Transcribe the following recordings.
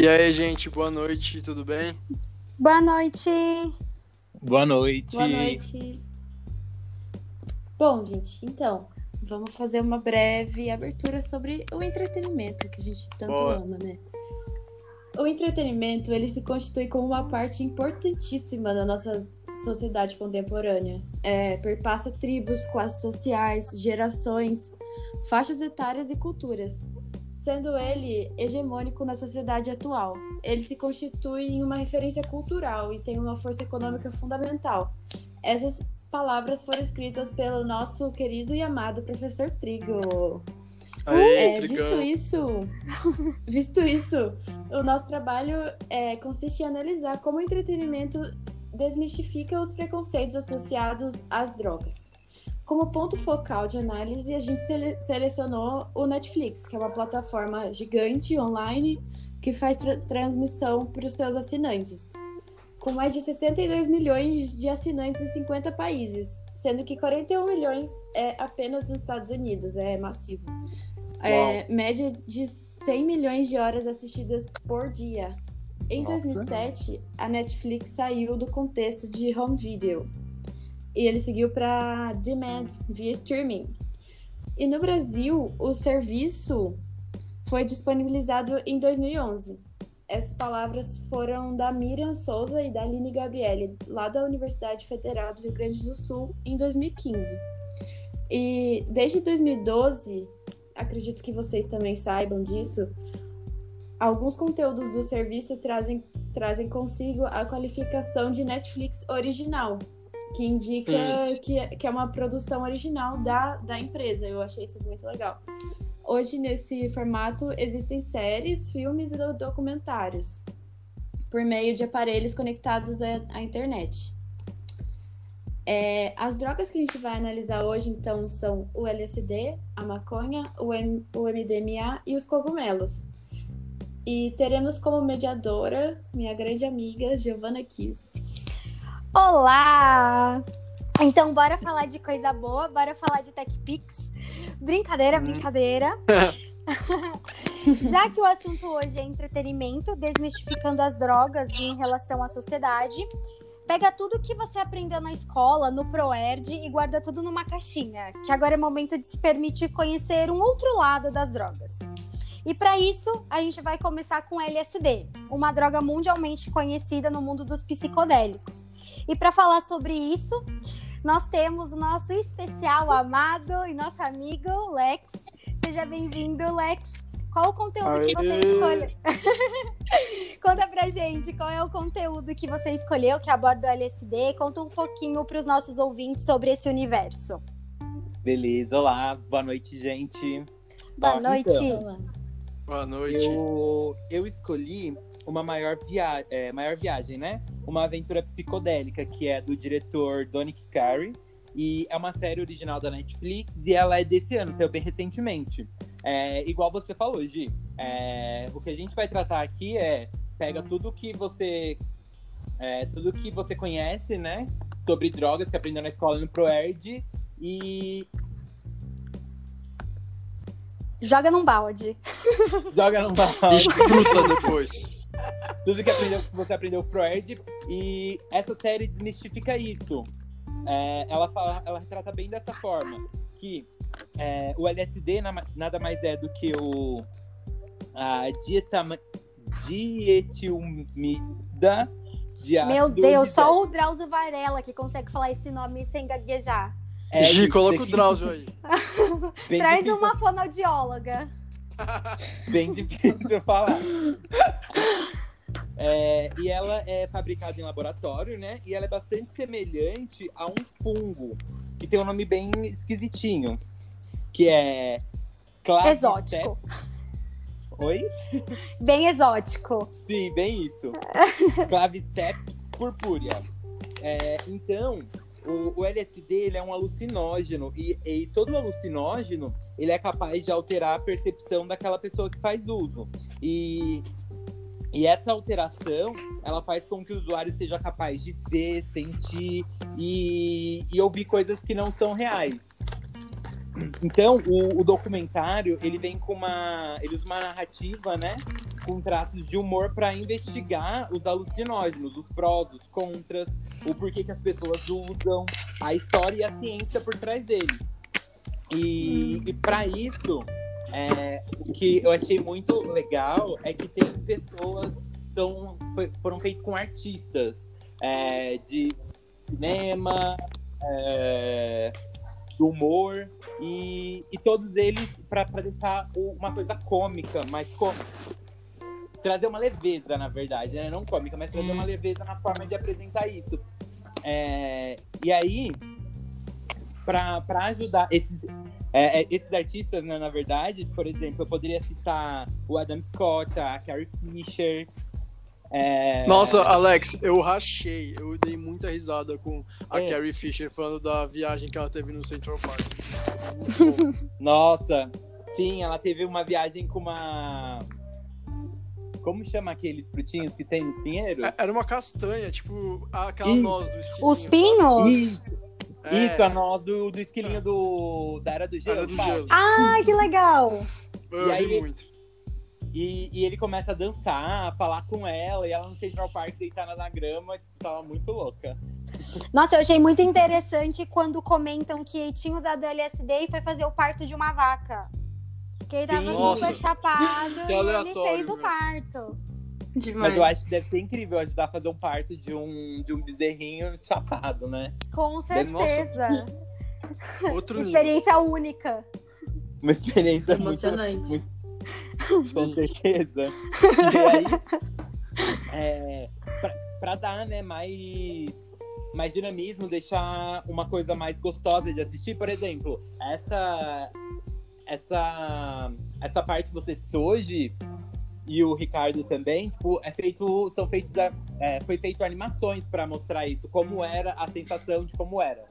E aí, gente, boa noite, tudo bem? Boa noite. Boa noite. Boa noite. Bom, gente, então, vamos fazer uma breve abertura sobre o entretenimento que a gente tanto Boa. ama, né? O entretenimento, ele se constitui como uma parte importantíssima da nossa sociedade contemporânea. É, perpassa tribos, classes sociais, gerações, faixas etárias e culturas, sendo ele hegemônico na sociedade atual. Ele se constitui em uma referência cultural e tem uma força econômica fundamental. Essas palavras foram escritas pelo nosso querido e amado professor Trigo. Aí, É, visto isso, visto isso, o nosso trabalho é, consiste em analisar como o entretenimento desmistifica os preconceitos associados às drogas. Como ponto focal de análise, a gente sele- selecionou o Netflix, que é uma plataforma gigante online que faz tra- transmissão para os seus assinantes. Com mais de 62 milhões de assinantes em 50 países, sendo que 41 milhões é apenas nos Estados Unidos, é massivo. É, média de 100 milhões de horas assistidas por dia. Em Nossa. 2007, a Netflix saiu do contexto de home video e ele seguiu para demand via streaming. E no Brasil, o serviço foi disponibilizado em 2011. Essas palavras foram da Miriam Souza e da Aline Gabriele, lá da Universidade Federal do Rio Grande do Sul, em 2015. E desde 2012, acredito que vocês também saibam disso, alguns conteúdos do serviço trazem, trazem consigo a qualificação de Netflix original, que indica que, é- que é uma produção original da, da empresa. Eu achei isso muito legal. Hoje, nesse formato, existem séries, filmes e do- documentários por meio de aparelhos conectados à, à internet. É, as drogas que a gente vai analisar hoje, então, são o LSD, a maconha, o, M- o MDMA e os cogumelos. E teremos como mediadora minha grande amiga Giovanna Kiss. Olá! Então, bora falar de coisa boa, bora falar de TechPix. Brincadeira, brincadeira. Já que o assunto hoje é entretenimento, desmistificando as drogas em relação à sociedade, pega tudo que você aprendeu na escola, no ProErd e guarda tudo numa caixinha, que agora é momento de se permitir conhecer um outro lado das drogas. E para isso, a gente vai começar com LSD, uma droga mundialmente conhecida no mundo dos psicodélicos. E para falar sobre isso, nós temos o nosso especial amado e nosso amigo Lex. Seja bem-vindo, Lex. Qual o conteúdo que você Aê! escolheu? Conta pra gente qual é o conteúdo que você escolheu que aborda o LSD. Conta um pouquinho para os nossos ouvintes sobre esse universo. Beleza, olá, boa noite, gente. Boa noite. então, Boa noite. eu, eu escolhi uma maior, via é, maior viagem, né? Uma aventura psicodélica, que é do diretor Donick Cary. E é uma série original da Netflix e ela é desse ano, saiu bem recentemente. É, igual você falou, Gi. é, o que a gente vai tratar aqui é pega tudo que você. é, tudo que você conhece, né? Sobre drogas que aprendeu na escola no ProErd e Joga num balde. joga no balde. Escuta depois. tudo que, aprendeu, você aprendeu pro Erd. E essa série desmistifica isso. É, ela, fala, ela retrata bem dessa forma. Que é, o LSD na- nada mais é do que o a dieta, dietilmida de Meu Deus, só o Drauzio Varela que consegue falar esse nome sem gaguejar. É, Gi, coloca o Drauzio aí. bem Traz difícil- uma fonoaudióloga. bem difícil falar. É, e ela é fabricada em laboratório, né? E ela é bastante semelhante a um fungo, que tem um nome bem esquisitinho, que é Claviceps- Exótico. Oi? Bem exótico. Sim, bem isso. Claviceps purpúrea. É, então, o, o LSD ele é um alucinógeno e, e todo alucinógeno ele é capaz de alterar a percepção daquela pessoa que faz uso. E, e essa alteração ela faz com que o usuário seja capaz de ver, sentir e, e ouvir coisas que não são reais. Então, o, o documentário, ele vem com uma... Ele usa uma narrativa, né? Com traços de humor para investigar os alucinógenos, os prós, os contras, o porquê que as pessoas usam, a história e a ciência por trás deles. E, e para isso, é, o que eu achei muito legal é que tem pessoas são foi, foram feitos com artistas é, de cinema, é, do humor e, e todos eles para deixar uma coisa cômica, mais cômica. Trazer uma leveza, na verdade, né? Não cômica, mas trazer uma leveza na forma de apresentar isso. É, e aí, para ajudar esses, é, é, esses artistas, né, na verdade, por exemplo, eu poderia citar o Adam Scott, a Carrie Fisher, é... Nossa, Alex, eu rachei. Eu dei muita risada com a É. Carrie Fisher falando da viagem que ela teve no Central Park. Nossa, sim, ela teve uma viagem com uma. Como chama aqueles frutinhos que tem nos pinheiros? É, Era uma castanha, tipo aquela Isso. noz do esquilinho. Os pinhos? Isso, É, isso, a nós do, do esquilinho do, da Era do Gelo. Era do gelo. Ai, que legal! Eu E aí muito. E, e ele começa a dançar, a falar com ela, e ela no Central Park deitada na grama, tipo, tava muito louca. Nossa, eu achei muito interessante quando comentam que tinha usado LSD e foi fazer o parto de uma vaca. Que ele tava Sim. super Nossa. chapado Que e ele fez o parto. Demais. Mas eu acho que deve ser incrível ajudar a fazer um parto de um, de um bezerrinho chapado, né? Com certeza. Outro nível. Experiência única. Uma experiência muito, Emocionante. muito- Com certeza. E aí, é, pra, pra dar, né, mais, mais dinamismo, deixar uma coisa mais gostosa de assistir, por exemplo, essa, essa, essa parte que você citou hoje, e o Ricardo também, tipo, é feito, são feitos, é, foi feito animações para mostrar isso, como era a sensação de como era.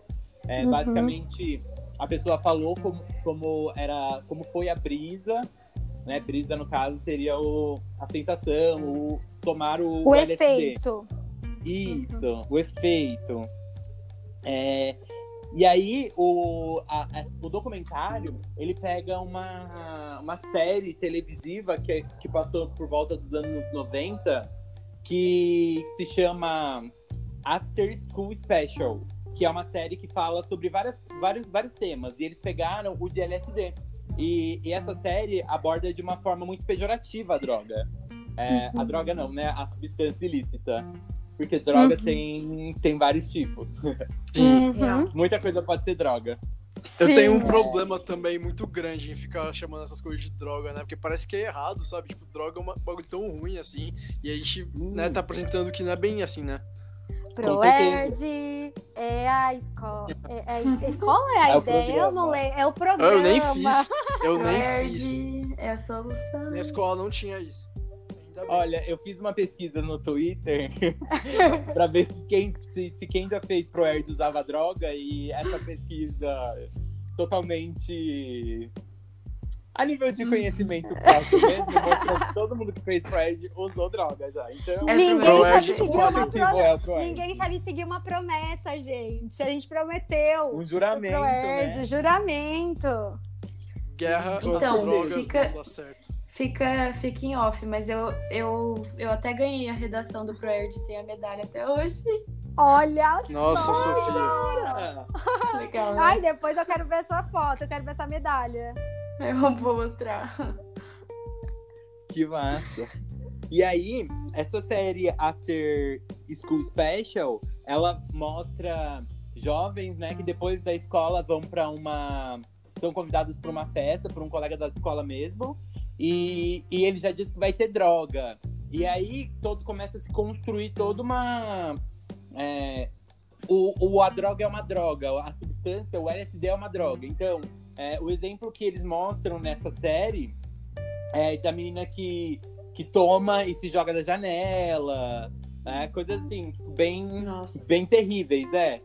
É, Uhum. Basicamente, a pessoa falou como, como era, como foi a brisa, né? Brisa no caso seria o, a sensação, o tomar o, O LSD. efeito. Isso, o efeito. É, e aí, o, a- a- o documentário, ele pega uma, uma série televisiva que, que passou por volta dos anos 90, que se chama After School Special, que é uma série que fala sobre várias, vários, vários temas. E eles pegaram o de LSD. E, e essa série aborda de uma forma muito pejorativa a droga. É, A droga não, né? A substância ilícita. Porque droga Uhum. tem, tem vários tipos. Uhum. Muita coisa pode ser droga. Eu Sim. tenho um problema também muito grande em ficar chamando essas coisas de droga, né? Porque parece que é errado, sabe? Tipo, droga é um bagulho tão ruim assim. E a gente, né, tá apresentando que não é bem assim, né? Proerd é a escola. É, é a escola é a É ideia? Eu não leio. É o Ah, programa. Eu nem fiz. Eu nem fiz. É a solução. Minha escola não tinha isso. Bem. Olha, eu fiz uma pesquisa no Twitter pra ver quem, se, se quem já fez ProErd usava droga e essa pesquisa totalmente a nível de conhecimento próprio mesmo, mostrou que todo mundo que fez ProErd usou droga já. Então, É Ninguém sabe o seguir uma é o ProErd. Ninguém sabe seguir uma promessa, gente. A gente prometeu. Um juramento, Proerd, né? Guerra juramento. contra Então, drogas fica- não dá certo. Fica, fica em off, mas eu, eu, eu até ganhei a redação do ProErd, tenho a medalha até hoje. Olha Nossa, só. Sofia. Legal, né? Ai, depois eu quero ver sua foto, eu quero ver essa medalha. Eu vou mostrar. Que massa. E aí, essa série After School Special, ela mostra jovens, né, que depois da escola vão para uma. são convidados para uma festa, por um colega da escola mesmo. E, e ele já disse que vai ter droga. E aí todo começa a se construir toda uma. é, o, o- a droga é uma droga, a substância, o LSD é uma droga. Então, é, o exemplo que eles mostram nessa série é da menina que, que toma e se joga da janela, né? coisas assim, tipo, bem, Nossa. bem terríveis, é.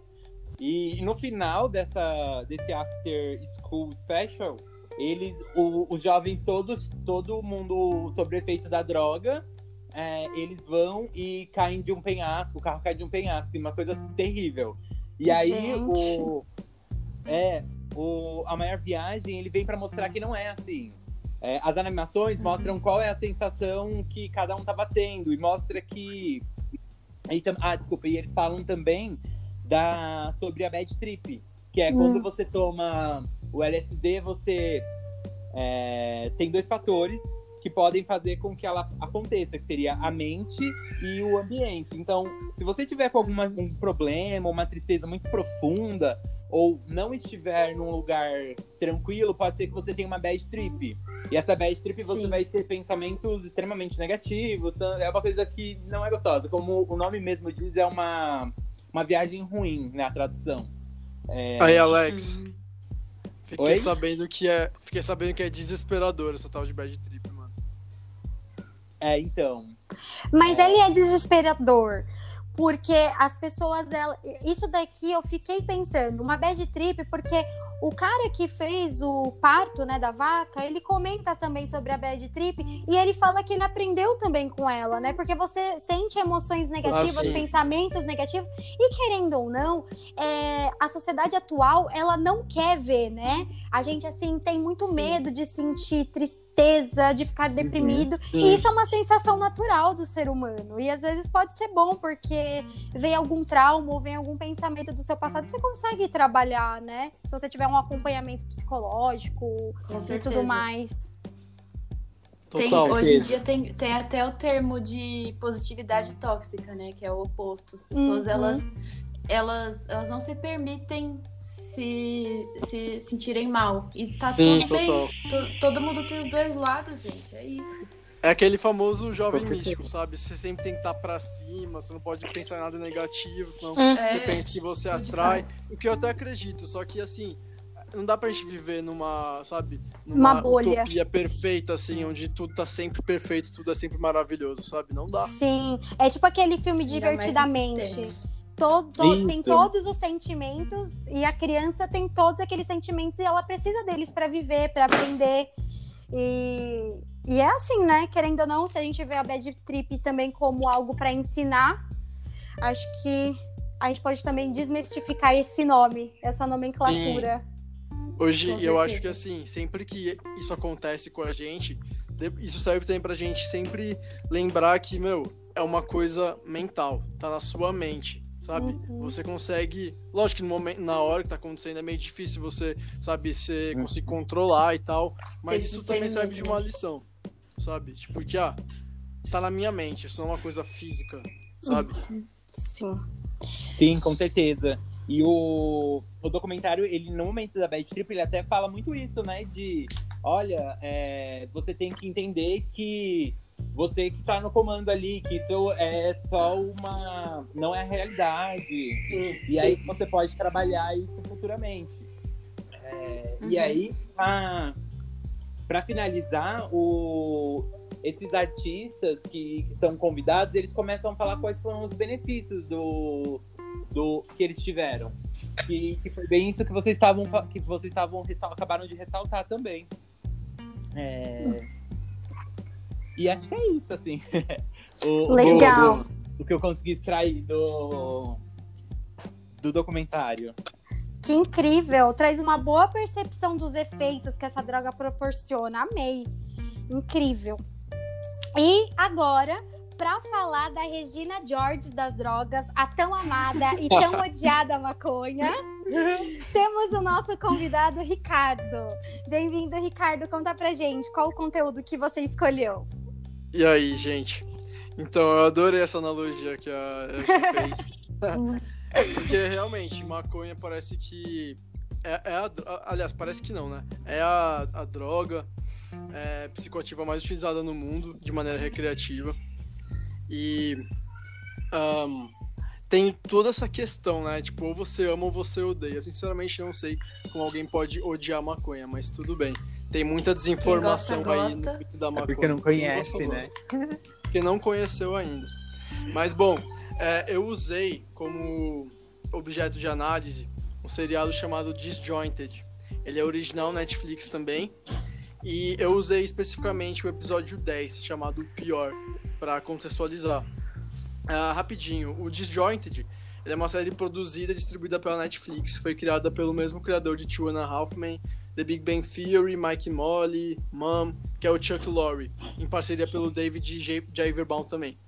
E no final dessa, desse After School Special, eles, o- os jovens todos, todo mundo sobre efeito da droga, é, eles vão e caem de um penhasco, o carro cai de um penhasco, uma coisa terrível. E aí Gente. o. É, o, a maior viagem ele vem pra mostrar que não é assim. É, as animações Uhum. mostram qual é a sensação que cada um tava tendo e mostra que. E ah, desculpa, e eles falam também da, sobre a bad trip, que é quando Hum. você toma o LSD, você é, tem dois fatores que podem fazer com que ela aconteça, que seria a mente e o ambiente. Então, se você tiver com algum um problema, uma tristeza muito profunda, ou não estiver num lugar tranquilo, pode ser que você tenha uma bad trip. E essa bad trip você Sim. vai ter pensamentos extremamente negativos, é uma coisa que não é gostosa. Como o nome mesmo diz, é uma, uma viagem ruim, né, a tradução. É, Aí, Alex, Uhum. Fiquei Oi? sabendo que é. Fiquei sabendo que é desesperador essa tal de bad trip, mano. é, então. Mas ele é desesperador. Porque as pessoas, ela... isso daqui eu fiquei pensando, uma bad trip, porque o cara que fez o parto, né, da vaca, ele comenta também sobre a bad trip e ele fala que ele aprendeu também com ela, né? Porque você sente emoções negativas, sim. pensamentos negativos e querendo ou não, é, a sociedade atual ela não quer ver, né? A gente assim tem muito Sim. medo de sentir tristeza, de ficar deprimido Sim. e isso é uma sensação natural do ser humano. E às vezes pode ser bom, porque vem algum trauma ou vem algum pensamento do seu passado, você consegue trabalhar, né? Se você tiver um acompanhamento psicológico Com e certeza. tudo mais. Tem- Total. hoje em dia tem, tem até o termo de positividade tóxica, né? Que é o oposto. As pessoas, Uhum. elas, elas, elas não se permitem se, se sentirem mal. E tá Sim, tudo bem. total. To- todo mundo tem os dois lados, gente. É isso. É aquele famoso jovem místico, sabe? Você sempre tem que estar pra cima, você não pode pensar em nada negativo, senão É, você pensa que você atrai. O que eu até acredito, só que assim, não dá pra gente viver numa, sabe, Uma numa bolha. utopia perfeita, assim, onde tudo tá sempre perfeito, tudo é sempre maravilhoso, sabe? Não dá. Sim, é tipo aquele filme Ainda nesses Divertidamente. Tempos. To- to- tem todos os sentimentos e a criança tem todos aqueles sentimentos e ela precisa deles pra viver, pra aprender. E, e é assim, né? Querendo ou não, se a gente vê a bad trip também como algo pra ensinar, acho que a gente pode também desmistificar esse nome, essa nomenclatura. Hoje, eu acho que assim, sempre que isso acontece com a gente, isso serve também pra gente sempre lembrar que, meu, é uma coisa mental, tá na sua mente, sabe? Uhum. Você consegue, lógico que no momento, na hora que tá acontecendo é meio difícil você, sabe, você Uhum. conseguir controlar e tal, mas isso também serve de uma lição, sabe? Tipo, que, ah, tá na minha mente, isso não é uma coisa física, sabe? Sim. Sim, com certeza. E o, o documentário, ele no momento da Bad Trip, ele até fala muito isso, né? De, olha, é, você tem que entender que você que tá no comando ali, que isso é só uma. não é a realidade. E aí você pode trabalhar isso futuramente. É, E Uhum. aí, pra, pra finalizar, o, esses artistas que, que são convidados, eles começam a falar quais foram os benefícios do, do que eles tiveram. Que, que foi bem isso que vocês estavam que vocês estavam acabaram de ressaltar também. É, E acho que é isso, assim. o, Legal. O, o que eu consegui extrair do, do documentário. Que incrível! Traz uma boa percepção dos efeitos que essa droga proporciona. Amei. Incrível. E agora, para falar da Regina George das drogas, a tão amada e tão odiada maconha, temos o nosso convidado Ricardo. Bem-vindo, Ricardo. Conta pra gente qual o conteúdo que você escolheu. E aí, gente? Então, eu adorei essa analogia que a Elsie fez. Porque realmente, maconha parece que. É, é a, aliás, parece que não, né? É a, a droga é, psicoativa mais utilizada no mundo de maneira recreativa. E. ahn, tem toda essa questão, né? Tipo, ou você ama ou você odeia. Eu sinceramente não sei como alguém pode odiar maconha, mas tudo bem. Tem muita desinformação gosta, aí no gosta. mundo da É maconha. porque não conhece, gosta, né? gosta porque não conheceu ainda. Mas bom, é, eu usei como objeto de análise um seriado chamado Disjointed. Ele é original Netflix também. E eu usei especificamente o episódio 10, chamado O Pior, para contextualizar. Ah, rapidinho, o Disjointed é uma série produzida e distribuída pela Netflix. Foi criada pelo mesmo criador de Two and a Half Men, The Big Bang Theory, Mike Molly, Mom, que é o Chuck Lorre, em parceria pelo David J. Javerbaum também.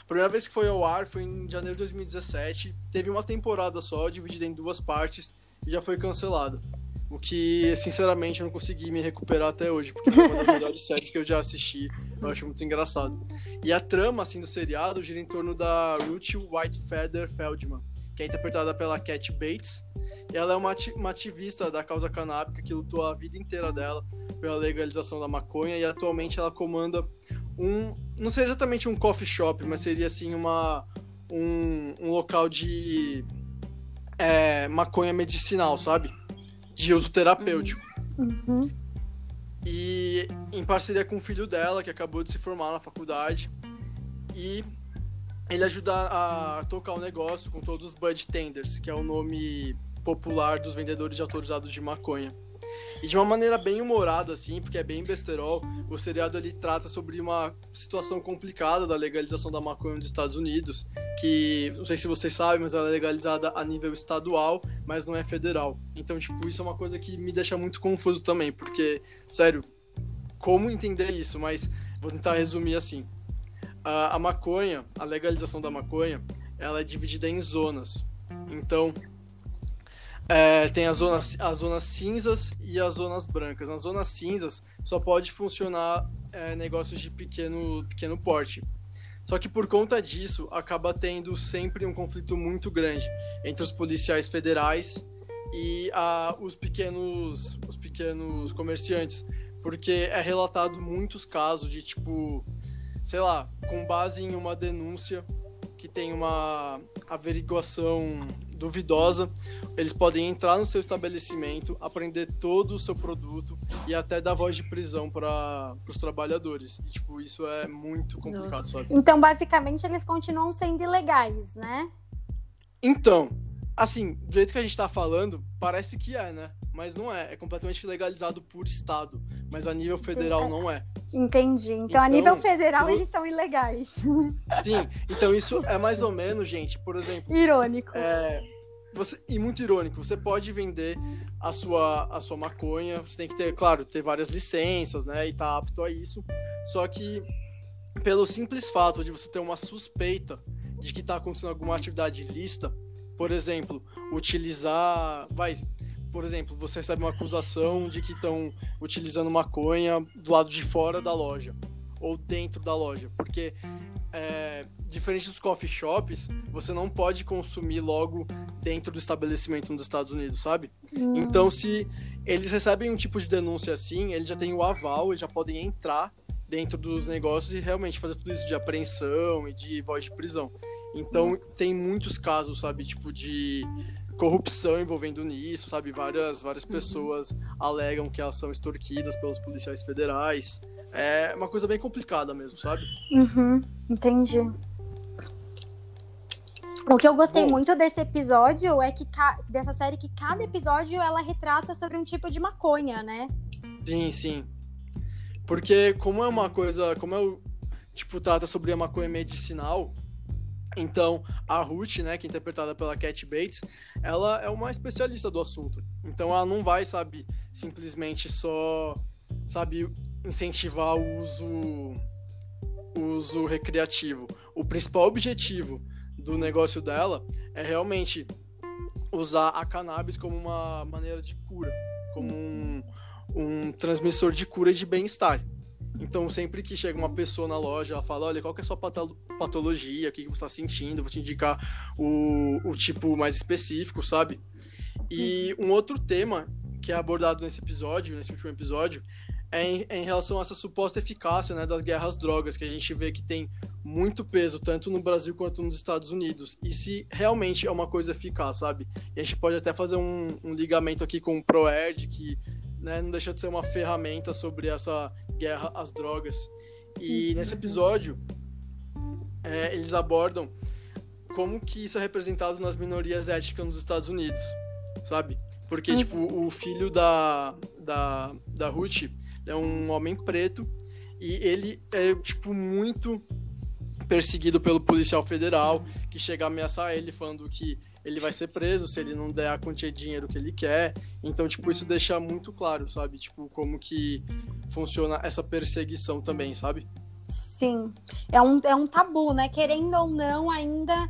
A primeira vez que foi ao ar foi em janeiro de 2017, teve uma temporada só, dividida em duas partes, e já foi cancelado. O que, sinceramente, eu não consegui me recuperar até hoje, porque foi uma das melhores séries que eu já assisti. Eu acho muito engraçado. E a trama, assim, do seriado gira em torno da Ruth Whitefeather Feldman, que é interpretada pela Cat Bates. Ela é uma, uma ativista da causa canábica que lutou a vida inteira dela pela legalização da maconha e atualmente ela comanda um, não seria exatamente um coffee shop, mas seria assim uma um, um local de é, maconha medicinal, sabe? De uso terapêutico. Uhum. E em parceria com o filho dela, que acabou de se formar na faculdade. E ele ajuda a tocar o negócio com todos os bud tenders, que é o nome popular dos vendedores de autorizados de maconha. E de uma maneira bem humorada, assim, porque é bem besterol, o seriado ele trata sobre uma situação complicada da legalização da maconha nos Estados Unidos, que, não sei se vocês sabem, mas ela é legalizada a nível estadual, mas não é federal. Então, tipo, isso é uma coisa que me deixa muito confuso também, porque, sério, como entender isso? Mas vou tentar resumir assim. A, a maconha, a legalização da maconha, ela é dividida em zonas. Então, é, tem as zonas, as zonas cinzas e as zonas brancas. Nas zonas cinzas só pode funcionar é, negócios de pequeno, pequeno porte. Só que por conta disso, acaba tendo sempre um conflito muito grande entre os policiais federais e a, os, pequenos, os pequenos comerciantes. Porque é relatado muitos casos de tipo, sei lá, com base em uma denúncia que tem uma averiguação duvidosa, eles podem entrar no seu estabelecimento, aprender todo o seu produto e até dar voz de prisão para os trabalhadores. E, tipo, isso é muito complicado, Nossa. sabe? Então, basicamente, eles continuam sendo ilegais, né? Então, assim, do jeito que a gente tá falando, parece que é, né? Mas não é. É completamente legalizado por estado. Mas a nível federal não é. Entendi. Então, então a nível federal, eu... eles são ilegais. Sim. Então, isso é mais ou menos, gente, por exemplo. Irônico. É, você, e muito irônico, você pode vender a sua, a sua maconha, você tem que ter, claro, ter várias licenças, né, e tá apto a isso. Só que pelo simples fato de você ter uma suspeita de que está acontecendo alguma atividade ilícita, por exemplo, utilizar, vai, por exemplo, você recebe uma acusação de que estão utilizando maconha do lado de fora da loja ou dentro da loja, porque é, diferente dos coffee shops, você não pode consumir logo dentro do estabelecimento nos Estados Unidos, sabe? Hum. Então, se eles recebem um tipo de denúncia assim, eles já têm o aval, eles já podem entrar dentro dos negócios e realmente fazer tudo isso de apreensão e de voz de prisão. Então, tem muitos casos, sabe, tipo de corrupção envolvendo nisso, sabe? Várias, várias uhum. pessoas alegam que elas são extorquidas pelos policiais federais. É uma coisa bem complicada mesmo, sabe? Uhum, entendi. O que eu gostei Bom, muito desse episódio é que dessa série que cada episódio ela retrata sobre um tipo de maconha, né? Sim, sim. Porque como é uma coisa, como é o tipo trata sobre a maconha medicinal, então, a Ruth, né, que é interpretada pela Cat Bates, ela é uma especialista do assunto. Então, ela não vai, sabe, simplesmente só, sabe, incentivar o uso, uso recreativo. O principal objetivo do negócio dela é realmente usar a cannabis como uma maneira de cura, como um, um transmissor de cura e de bem-estar. Então, sempre que chega uma pessoa na loja, ela fala: Olha, qual que é a sua patologia? O que você está sentindo? Vou te indicar o, o tipo mais específico, sabe? E um outro tema que é abordado nesse episódio, nesse último episódio, é em, é em, relação a essa suposta eficácia né, das guerras drogas, que a gente vê que tem muito peso, tanto no Brasil quanto nos Estados Unidos. E se realmente é uma coisa eficaz, sabe? E a gente pode até fazer um, um ligamento aqui com o ProErd, que né, não deixa de ser uma ferramenta sobre essa guerra às drogas. E uhum. nesse episódio, é, eles abordam como que isso é representado nas minorias étnicas nos Estados Unidos, sabe? Porque, uhum. tipo, o filho da, da, da Ruth é um homem preto e ele é, tipo, muito perseguido pelo policial federal que chega a ameaçar ele falando que ele vai ser preso se ele não der a quantia de dinheiro que ele quer. Então, tipo, isso deixa muito claro, sabe? Tipo, como que funciona essa perseguição também, sabe? Sim. É um, é um tabu, né? Querendo ou não, ainda.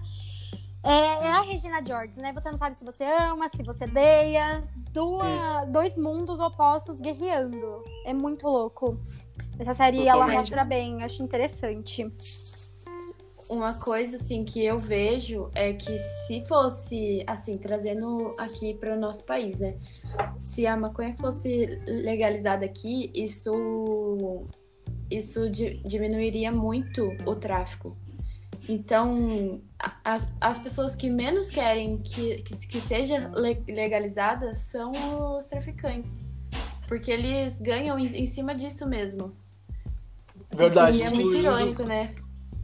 É, é a Regina George, né? Você não sabe se você ama, se você odeia. Dua, dois mundos opostos guerreando. É muito louco. Essa série ela Totalmente. mostra bem, acho interessante. Uma coisa assim que eu vejo é que se fosse assim, trazendo aqui para o nosso país, né? Se a maconha fosse legalizada aqui, isso isso di- diminuiria muito o tráfico. Então, as, as pessoas que menos querem que, que, que seja le- legalizada são os traficantes. Porque eles ganham em, em cima disso mesmo. Verdade. E é muito irônico, né?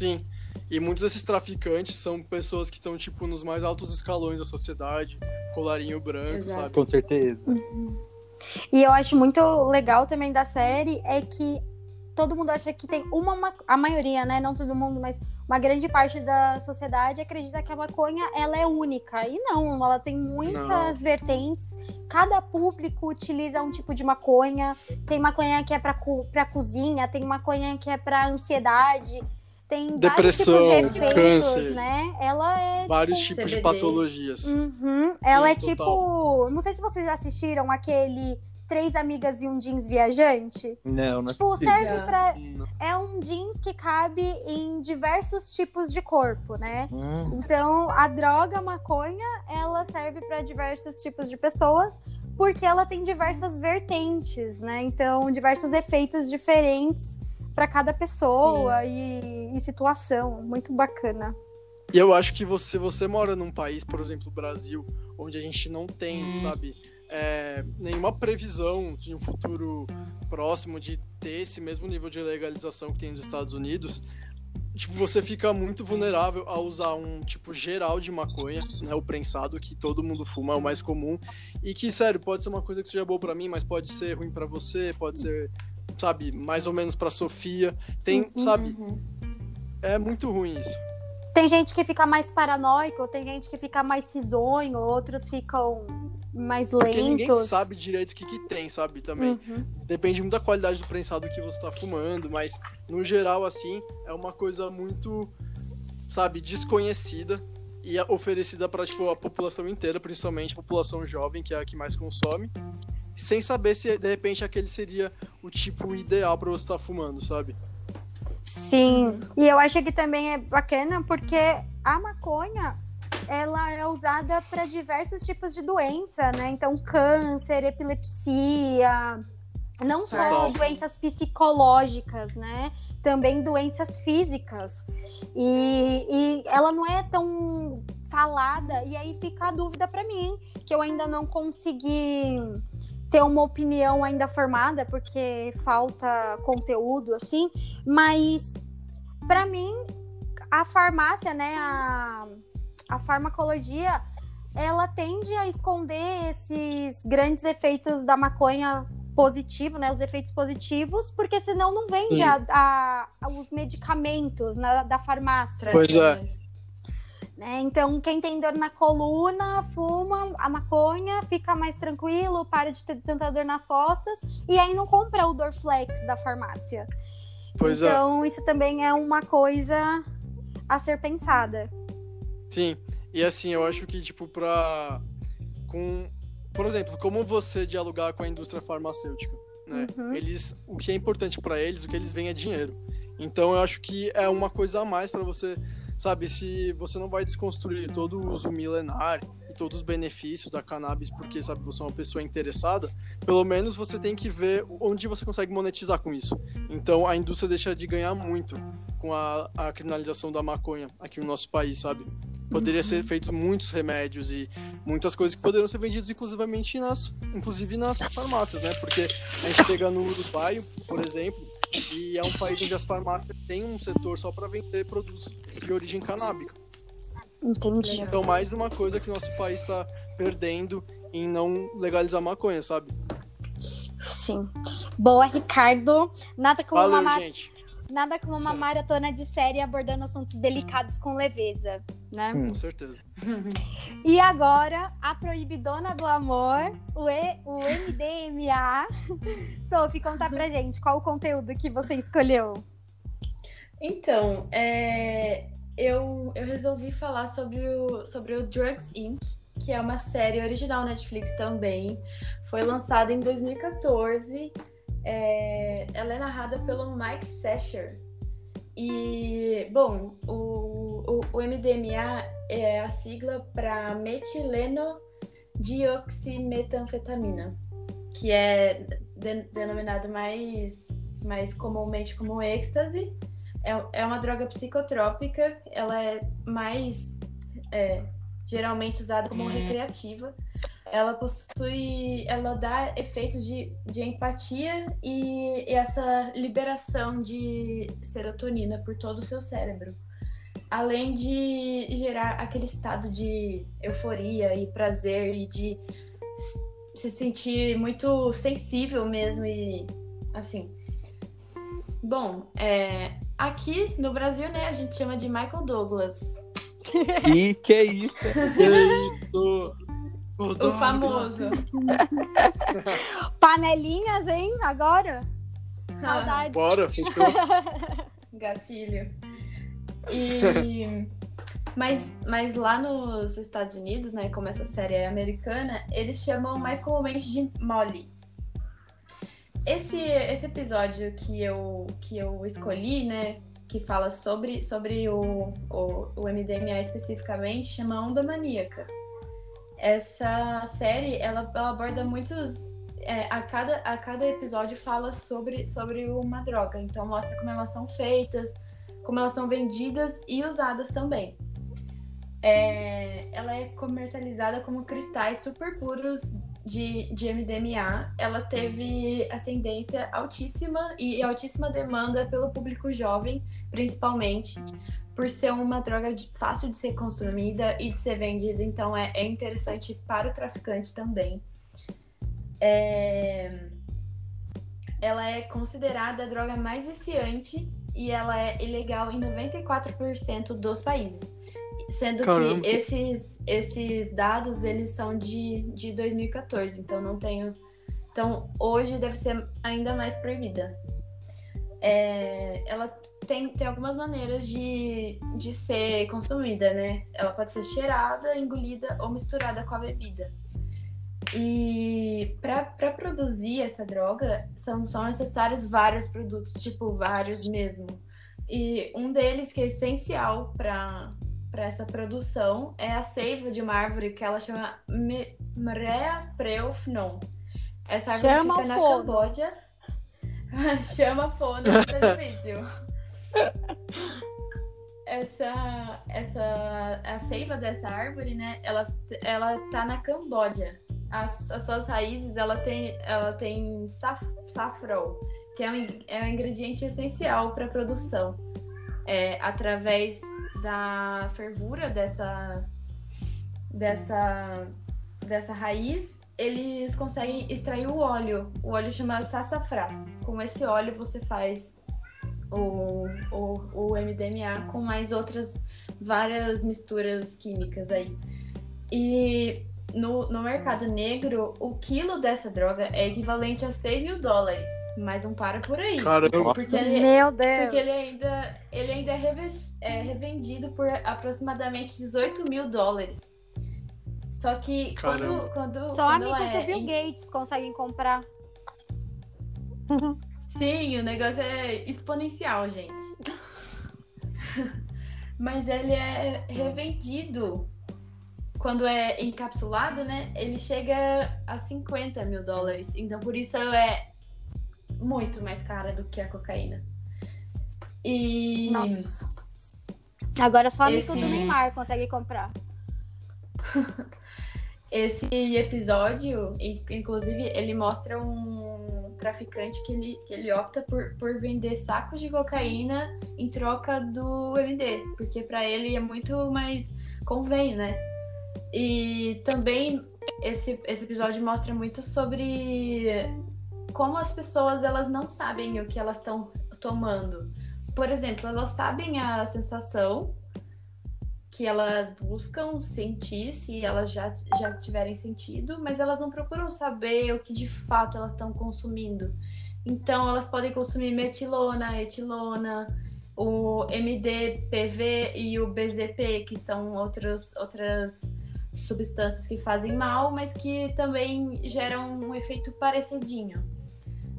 Sim. E muitos desses traficantes são pessoas que estão, tipo, nos mais altos escalões da sociedade, colarinho branco, Exato. sabe? Com certeza. E eu acho muito legal também da série é que todo mundo acha que tem uma, ma- a maioria, né? Não todo mundo, mas uma grande parte da sociedade acredita que a maconha ela é única. E não, ela tem muitas vertentes. Cada público utiliza um tipo de maconha. Tem maconha que é para para cozinha, tem maconha que é para ansiedade. Tem Depressão, vários tipos de efeitos, câncer. né? Ela é Vários tipo, tipos de CBD. patologias. Uhum. Ela Sim, é tipo. Não sei se vocês já assistiram aquele Três Amigas e um Jeans Viajante. Não, não Tipo, serve pra. Hum, É um jeans que cabe em diversos tipos de corpo, né? Hum, Então, a droga a maconha, ela serve para diversos tipos de pessoas, porque ela tem diversas vertentes, né? Então, diversos efeitos diferentes para cada pessoa e, e situação. Muito bacana. E eu acho que você, você mora num país, por exemplo, o Brasil, onde a gente não tem, sabe, é, nenhuma previsão de um futuro próximo de ter esse mesmo nível de legalização que tem nos Estados Unidos. Tipo, você fica muito vulnerável a usar um tipo geral de maconha, né, o prensado que todo mundo fuma, é o mais comum, e que, sério, pode ser uma coisa que seja boa pra mim, mas pode ser ruim pra você, pode ser, sabe, mais ou menos pra Sofia. Tem, sabe, Uhum. é muito ruim isso. Tem gente que fica mais paranoico, tem gente que fica mais risonho, outros ficam mais lentos. Porque ninguém sabe direito o que, que tem, sabe? Também. Uhum. Depende muito da qualidade do prensado que você tá fumando, mas no geral, assim, é uma coisa muito, sabe, desconhecida e é oferecida para tipo, a população inteira, principalmente a população jovem, que é a que mais consome, sem saber se de repente aquele seria o tipo ideal para você estar fumando, sabe? Sim, e eu acho que também é bacana porque a maconha ela é usada para diversos tipos de doença, né? Então, câncer, epilepsia, não só Total. doenças psicológicas, né? Também doenças físicas. E, e ela não é tão falada, e aí fica a dúvida para mim, que eu ainda não consegui ter uma opinião ainda formada, porque falta conteúdo, assim, mas para mim a farmácia, né, a, a farmacologia, ela tende a esconder esses grandes efeitos da maconha positivo, né, os efeitos positivos, porque senão não vende a, a- os medicamentos na- da farmácia. Pois é. Né? Então, quem tem dor na coluna, fuma a maconha, fica mais tranquilo, para de ter tanta dor nas costas, e aí não compra o Dorflex da farmácia. Pois é. então, isso também é uma coisa a ser pensada. Sim, e assim, eu acho que, tipo, pra. Com. Por exemplo, como você dialogar com a indústria farmacêutica, né? Uhum. Eles. O que é importante pra eles, o que eles veem é dinheiro. Então eu acho que é uma coisa a mais pra você. Sabe, se você não vai desconstruir todo o uso milenar e todos os benefícios da cannabis, porque, sabe, você é uma pessoa interessada, pelo menos você tem que ver onde você consegue monetizar com isso. Então a indústria deixa de ganhar muito com a, a criminalização da maconha aqui no nosso país, sabe? Poderia ser feito muitos remédios e muitas coisas que poderiam ser vendidas inclusivamente nas, inclusive nas farmácias, né? Porque a gente pega no Uruguai, por exemplo, e é um país onde as farmácias têm um setor só para vender produtos de origem canábica. Entendi. Então, mais uma coisa que o nosso país está perdendo em não legalizar maconha, sabe? Sim. Boa, Ricardo. Nada como, uma, Valeu, ma- gente. Nada como uma maratona de série abordando assuntos delicados com leveza. né? Hum. Com certeza. E agora, a proibidona do amor, o, e, o MDMA. Sophie, conta pra gente qual o conteúdo que você escolheu. Então, é, eu, eu resolvi falar sobre o, sobre o Drugs Inc., que é uma série original Netflix também. Foi lançada em 2014. É, ela é narrada pelo Mike Sasher. E, bom, o, o, o MDMA é a sigla para metileno dioximetanfetamina, que é de- denominado mais, mais comumente como êxtase. É, é uma droga psicotrópica, ela é mais é, geralmente usada como recreativa. Ela possui, ela dá efeitos de, de empatia e, e essa liberação de serotonina por todo o seu cérebro. Além de gerar aquele estado de euforia e prazer e de se sentir muito sensível mesmo e assim. Bom, é, aqui no Brasil, né, a gente chama de Michael Douglas, E que isso? O famoso. Panelinhas, hein? Agora? Saudades. Bora, fechou. Gatilho. E mas, mas lá nos Estados Unidos, né, como essa série é americana, eles chamam mais comumente de Molly. Esse, esse episódio que eu, que eu escolhi, né, que fala sobre, sobre o, o, o MDMA especificamente, chama Onda Maníaca. Essa série, ela, ela aborda muitos... é, a, cada, a cada episódio fala sobre, sobre uma droga. Então mostra como elas são feitas, como elas são vendidas e usadas também. É, ela é comercializada como cristais super puros de, de MDMA. Ela teve ascendência altíssima e altíssima demanda pelo público jovem, principalmente, por ser uma droga de- fácil de ser consumida e de ser vendida. Então é, é interessante para o traficante também. É, ela é considerada a droga mais viciante e ela é ilegal em 94% dos países. Sendo Caramba. que esses, esses dados, eles são de, de 2014, então não tenho... Então, hoje deve ser ainda mais proibida. É, ela tem, tem algumas maneiras de, de ser consumida, né? Ela pode ser cheirada, engolida ou misturada com a bebida. E para produzir essa droga, são, são necessários vários produtos, tipo, vários mesmo. E um deles que é essencial para essa produção é a seiva de uma árvore que ela chama Mrea Preufnon. Essa árvore Chama fica na. Camboja. chama fono, tá difícil. Essa, essa, a seiva dessa árvore, né? Ela, ela tá na Camboja. As, as suas raízes, ela tem, ela tem saf, que é um, é um ingrediente essencial para a produção. É, através da fervura dessa, dessa, dessa raiz, eles conseguem extrair o óleo. O óleo chama sassafrás. Com esse óleo você faz o, o, o MDMA com mais outras várias misturas químicas aí. E no, no mercado negro, o quilo dessa droga é equivalente a 6 mil dólares. Mas não para por aí. Caramba. Porque ele, Meu Deus. porque ele ainda, ele ainda é, é revendido por aproximadamente 18 mil dólares. Só que Caramba. quando, quando, Só quando amigos é do Bill em- Gates conseguem comprar. Sim, o negócio é exponencial, gente. Mas ele é revendido. Quando é encapsulado, né? Ele chega a 50 mil dólares. Então, por isso é muito mais cara do que a cocaína. E. Nossa. Agora só amigo Esse- do Neymar consegue comprar. Esse episódio, in- inclusive, ele mostra um traficante que ele, que ele opta por, por vender sacos de cocaína em troca do MD, porque para ele é muito mais convém, né? E também esse, esse episódio mostra muito sobre como as pessoas elas não sabem o que elas estão tomando. Por exemplo, elas sabem a sensação que elas buscam sentir se elas já, já tiverem sentido, mas elas não procuram saber o que de fato elas estão consumindo. Então, elas podem consumir metilona, etilona, o MDPV e o BZP, que são outros, outras substâncias que fazem mal, mas que também geram um efeito parecidinho.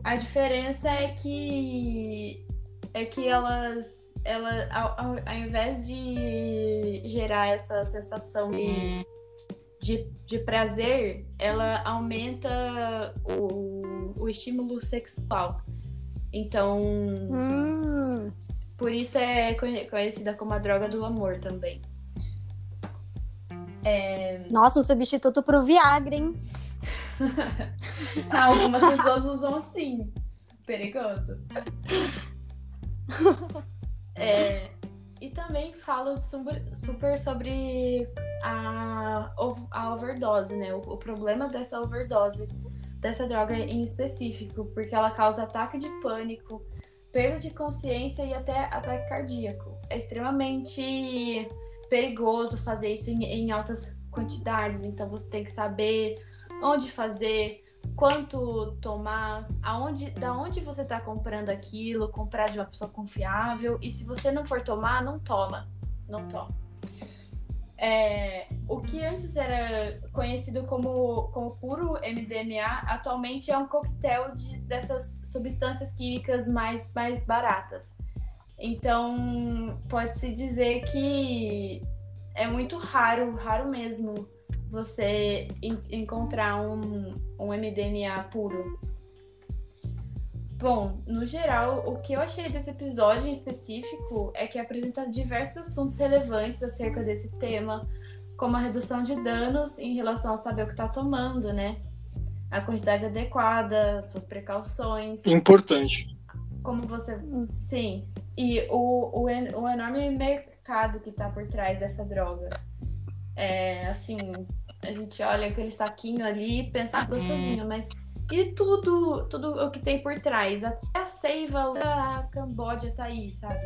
A diferença é que é que elas, ela, ao, ao, invés de gerar essa sensação de, de, de prazer, ela aumenta o, o estímulo sexual. Então, hum. por isso é conhecida como a droga do amor também. É... Nossa, um substituto pro Viagra, hein? Algumas pessoas usam assim. Perigoso. É, e também falo super, sobre a, a overdose, né? O, o, problema dessa overdose, dessa droga em específico, porque ela causa ataque de pânico, perda de consciência e até ataque cardíaco. É extremamente perigoso fazer isso em, em altas quantidades, então você tem que saber onde fazer, quanto tomar, aonde, da onde você está comprando aquilo, comprar de uma pessoa confiável. E se você não for tomar, não toma. Não toma. É, o que antes era conhecido como, como puro MDMA, atualmente é um coquetel de, dessas substâncias químicas mais, mais baratas. Então, pode-se dizer que é muito raro, raro mesmo, você encontrar um, um MDMA puro. Bom, no geral, o que eu achei desse episódio em específico é que apresenta diversos assuntos relevantes acerca desse tema, como a redução de danos em relação a saber o que está tomando, né? A quantidade adequada, suas precauções. Importante. Como você. Sim. E o, o, o enorme mercado que está por trás dessa droga. É, assim, a gente olha aquele saquinho ali e pensa gostosinho, mas e tudo, tudo o que tem por trás? Até a seiva da Camboja tá aí, sabe?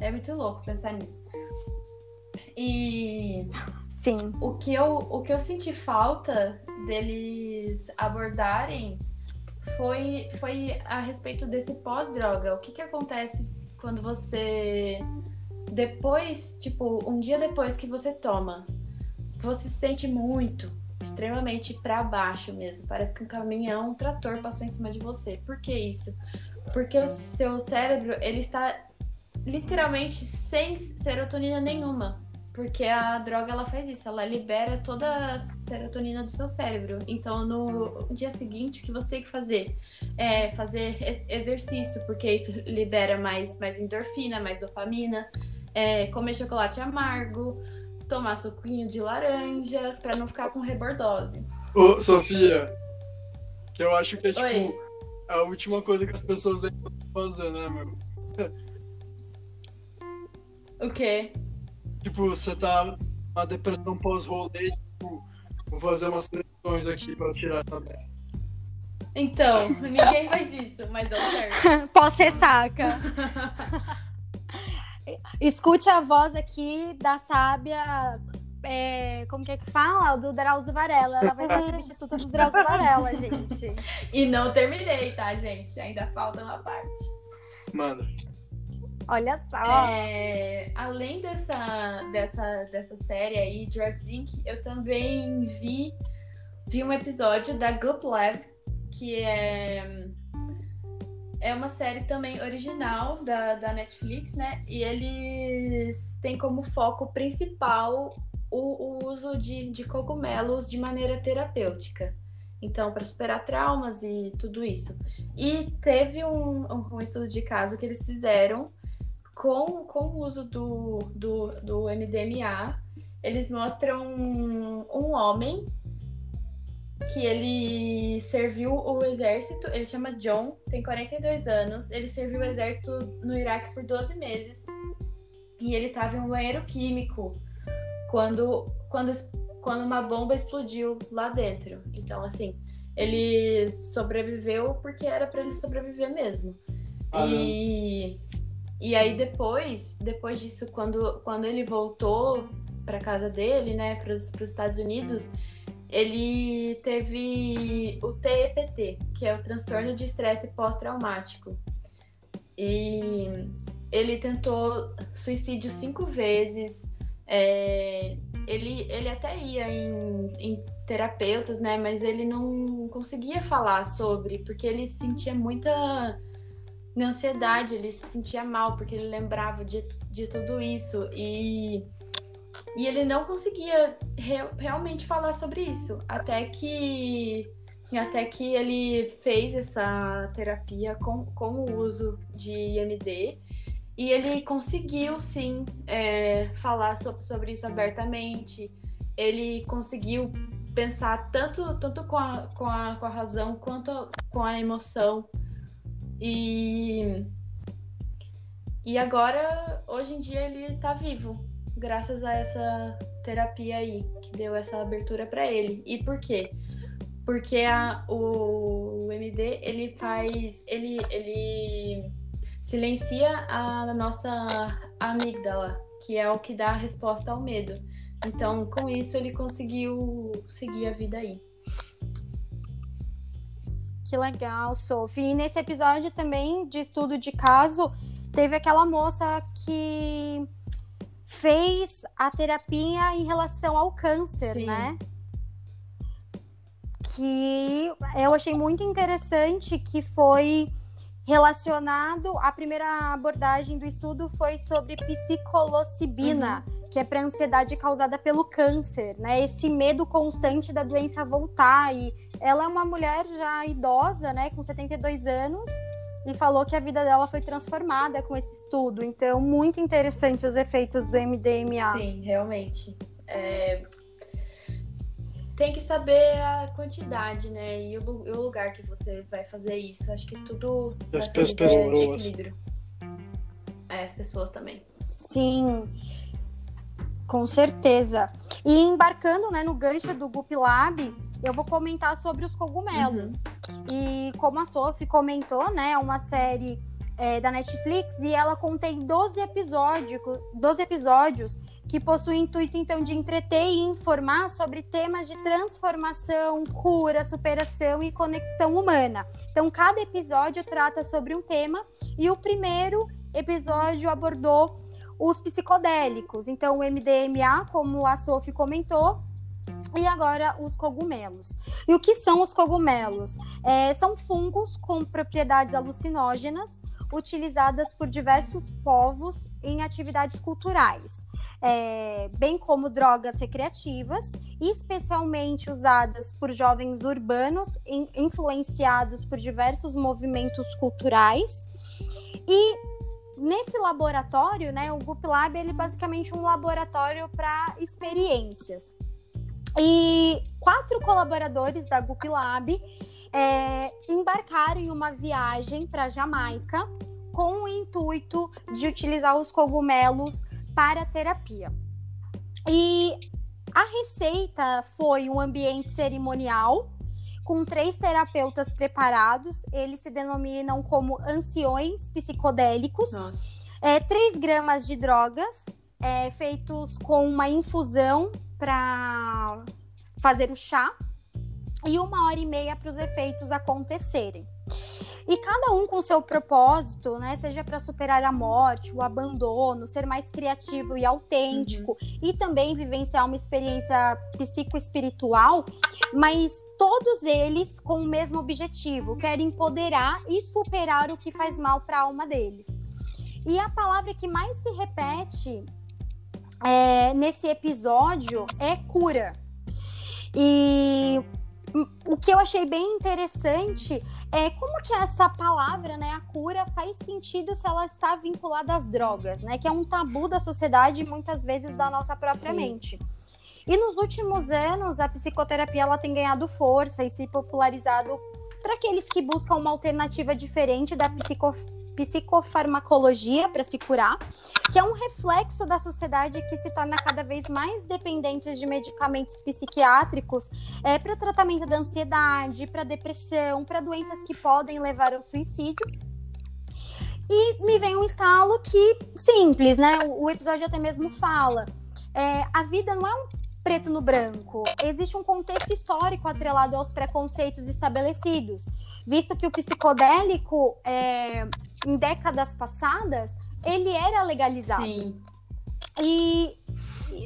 É muito louco pensar nisso. E sim, o que eu, o que eu senti falta deles abordarem foi, foi a respeito desse pós-droga. O que que acontece quando você depois, tipo, um dia depois que você toma, você se sente muito, extremamente para baixo mesmo. Parece que um caminhão, um trator passou em cima de você. Por que isso? Porque o seu cérebro, ele está literalmente sem serotonina nenhuma. Porque a droga ela faz isso, ela libera toda a serotonina do seu cérebro. Então, no dia seguinte, o que você tem que fazer? É fazer exercício, porque isso libera mais, mais endorfina, mais dopamina. É, comer chocolate amargo, tomar suquinho de laranja para não ficar com rebordose. Ô, Sofia, que eu acho que é tipo Oi. a última coisa que as pessoas devem fazer, né, meu? O quê? Tipo, você tá uma depressão pós-rolê, tipo, vou fazer umas pressões aqui pra tirar também. Então, ninguém faz isso, mas deu certo. Pós-ressaca. Escute a voz aqui da sábia. É, como que é que fala? Do Drauzio Varela. Ela vai ser a substituta do Drauzio Varela, gente. E não terminei, tá, gente? Ainda falta uma parte. Manda. Olha só. É, além dessa, dessa, dessa série aí, Drugs Inc., eu também vi, vi um episódio da Goop Lab, que é é uma série também original da, da Netflix, né? E eles têm como foco principal o, o uso de, de cogumelos de maneira terapêutica. Então, para superar traumas e tudo isso. E teve um, um, estudo de caso que eles fizeram com, com o uso do, do, do MDMA. Eles mostram um, um homem que ele serviu o exército, ele chama John, tem 42 anos, ele serviu o exército no Iraque por 12 meses e ele estava em um banheiro químico quando, quando, quando uma bomba explodiu lá dentro. Então, assim, ele sobreviveu porque era para ele sobreviver mesmo. Ah, e E aí depois, depois disso, quando, quando ele voltou para casa dele, né, para os Estados Unidos, ele teve o TEPT, que é o transtorno de estresse pós-traumático. E ele tentou suicídio cinco vezes. É, ele, ele até ia em, em terapeutas, né? Mas ele não conseguia falar sobre, porque ele sentia muita ansiedade, ele se sentia mal, porque ele lembrava de, de tudo isso. E e ele não conseguia re realmente falar sobre isso. Até que até que ele fez essa terapia com, com o uso de IMD e ele conseguiu sim é, falar so, sobre isso abertamente. Ele conseguiu pensar tanto, tanto com, a, com, a, com a razão quanto com a emoção. E, e agora, hoje em dia, ele está vivo graças a essa terapia aí, que deu essa abertura para ele. E por quê? Porque a, o, MD, ele faz, ele, ele silencia a nossa amígdala, que é o que dá a resposta ao medo. Então, com isso, ele conseguiu seguir a vida aí. Que legal, Sophie. E nesse episódio também de estudo de caso, teve aquela moça que fez a terapia em relação ao câncer, Sim. né? Que eu achei muito interessante que foi relacionado. A primeira abordagem do estudo foi sobre psicolocibina, uhum. que é para ansiedade causada pelo câncer, né? Esse medo constante da doença voltar. E ela é uma mulher já idosa, né? Com 72 anos e falou que a vida dela foi transformada com esse estudo. Então, muito interessante os efeitos do MDMA. Sim, realmente. É... Tem que saber a quantidade, né? E o, o, lugar que você vai fazer isso. Acho que tudo as pessoas. Equilíbrio. É, as pessoas também. Sim. Com certeza. E embarcando né, no gancho do Gup Lab, eu vou comentar sobre os cogumelos. Uhum. E como a Sophie comentou, né, é uma série é, da Netflix e ela contém 12 episódios, 12 episódios que possuem intuito, então, de entreter e informar sobre temas de transformação, cura, superação e conexão humana. Então, cada episódio trata sobre um tema e o primeiro episódio abordou os psicodélicos. Então, o MDMA, como a Sophie comentou, e agora os cogumelos. E o que são os cogumelos? É, são fungos com propriedades alucinógenas utilizadas por diversos povos em atividades culturais, é, bem como drogas recreativas, especialmente usadas por jovens urbanos in, influenciados por diversos movimentos culturais. E nesse laboratório, né, o Gup Lab ele é basicamente um laboratório para experiências. E quatro colaboradores da Gup Lab é, embarcaram em uma viagem para Jamaica com o intuito de utilizar os cogumelos para terapia. E a receita foi um ambiente cerimonial com três terapeutas preparados. Eles se denominam como anciões psicodélicos. É, 3 gramas de drogas é, feitos com uma infusão para fazer o chá e uma hora e meia para os efeitos acontecerem. E cada um com seu propósito, né? Seja para superar a morte, o abandono, ser mais criativo e autêntico, uhum. e também vivenciar uma experiência psicoespiritual, mas todos eles com o mesmo objetivo, querem empoderar e superar o que faz mal para a alma deles. E a palavra que mais se repete é, nesse episódio é cura. E o que eu achei bem interessante é como que essa palavra, né, a cura, faz sentido se ela está vinculada às drogas, né? Que é um tabu da sociedade e muitas vezes da nossa própria Sim. mente. E nos últimos anos, a psicoterapia ela tem ganhado força e se popularizado para aqueles que buscam uma alternativa diferente da psico psicofarmacologia para se curar, que é um reflexo da sociedade que se torna cada vez mais dependente de medicamentos psiquiátricos é, para o tratamento da ansiedade, para depressão, para doenças que podem levar ao suicídio. E me vem um estalo que, simples, né? O, episódio até mesmo fala. É, a vida não é um preto no branco. Existe um contexto histórico atrelado aos preconceitos estabelecidos, visto que o psicodélico, é, em décadas passadas, ele era legalizado. Sim. E,